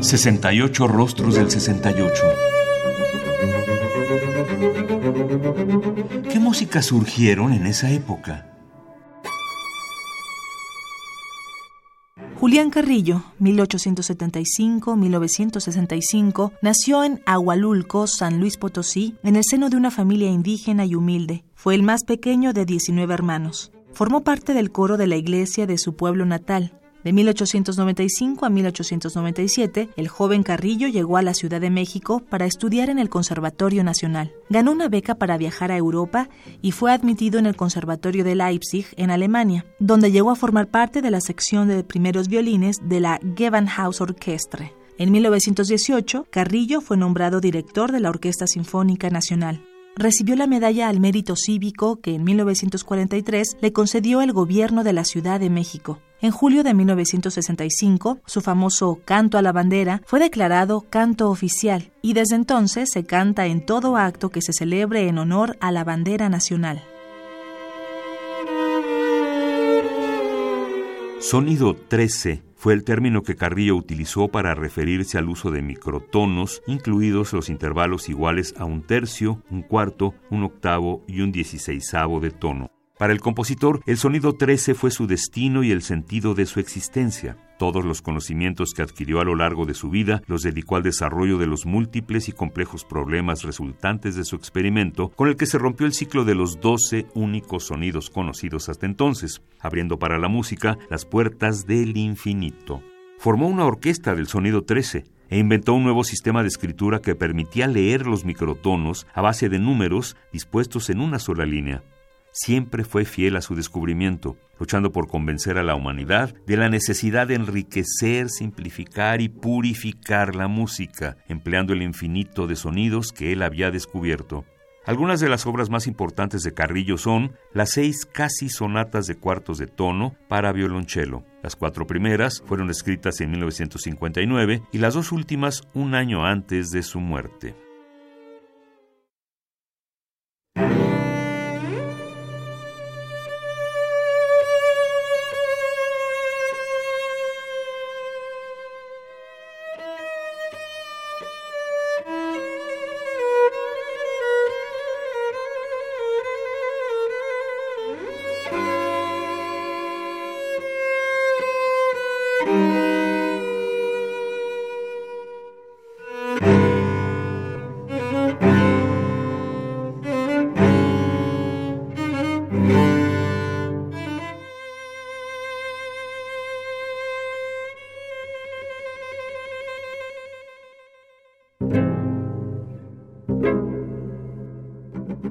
68 rostros del 68. ¿Qué músicas surgieron en esa época? Julián Carrillo, 1875-1965, nació en Agualulco, San Luis Potosí, en el seno de una familia indígena y humilde. Fue el más pequeño de 19 hermanos. Formó parte del coro de la iglesia de su pueblo natal. De 1895 a 1897, el joven Carrillo llegó a la Ciudad de México para estudiar en el Conservatorio Nacional. Ganó una beca para viajar a Europa y fue admitido en el Conservatorio de Leipzig, en Alemania, donde llegó a formar parte de la sección de primeros violines de la Gewandhaus Orchestre. En 1918, Carrillo fue nombrado director de la Orquesta Sinfónica Nacional recibió la medalla al mérito cívico que en 1943 le concedió el gobierno de la Ciudad de México. En julio de 1965, su famoso Canto a la Bandera fue declarado canto oficial y desde entonces se canta en todo acto que se celebre en honor a la bandera nacional. Sonido 13 fue el término que Carrillo utilizó para referirse al uso de microtonos, incluidos los intervalos iguales a un tercio, un cuarto, un octavo y un dieciséisavo de tono. Para el compositor, el sonido 13 fue su destino y el sentido de su existencia. Todos los conocimientos que adquirió a lo largo de su vida los dedicó al desarrollo de los múltiples y complejos problemas resultantes de su experimento, con el que se rompió el ciclo de los 12 únicos sonidos conocidos hasta entonces, abriendo para la música las puertas del infinito. Formó una orquesta del sonido 13, e inventó un nuevo sistema de escritura que permitía leer los microtonos a base de números dispuestos en una sola línea siempre fue fiel a su descubrimiento, luchando por convencer a la humanidad de la necesidad de enriquecer, simplificar y purificar la música, empleando el infinito de sonidos que él había descubierto. Algunas de las obras más importantes de Carrillo son las seis casi sonatas de cuartos de tono para violonchelo. Las cuatro primeras fueron escritas en 1959 y las dos últimas un año antes de su muerte.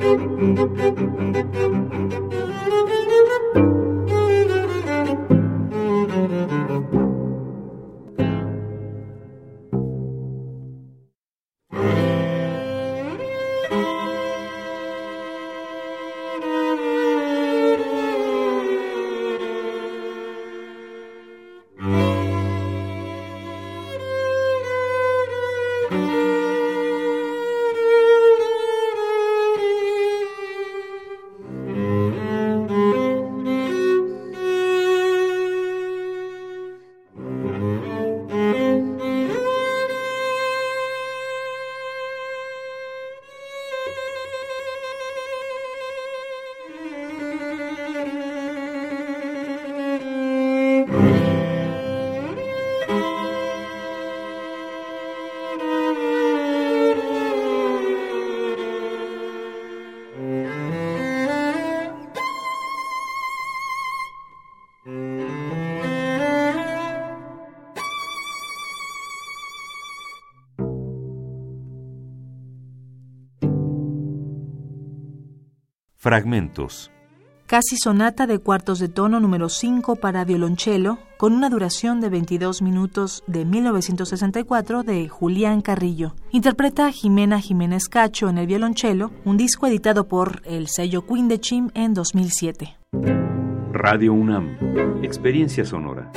thank you Fragmentos. Casi sonata de cuartos de tono número 5 para violonchelo, con una duración de 22 minutos de 1964 de Julián Carrillo. Interpreta Jimena Jiménez Cacho en el violonchelo, un disco editado por el sello Quindechim en 2007. Radio UNAM, Experiencia Sonora.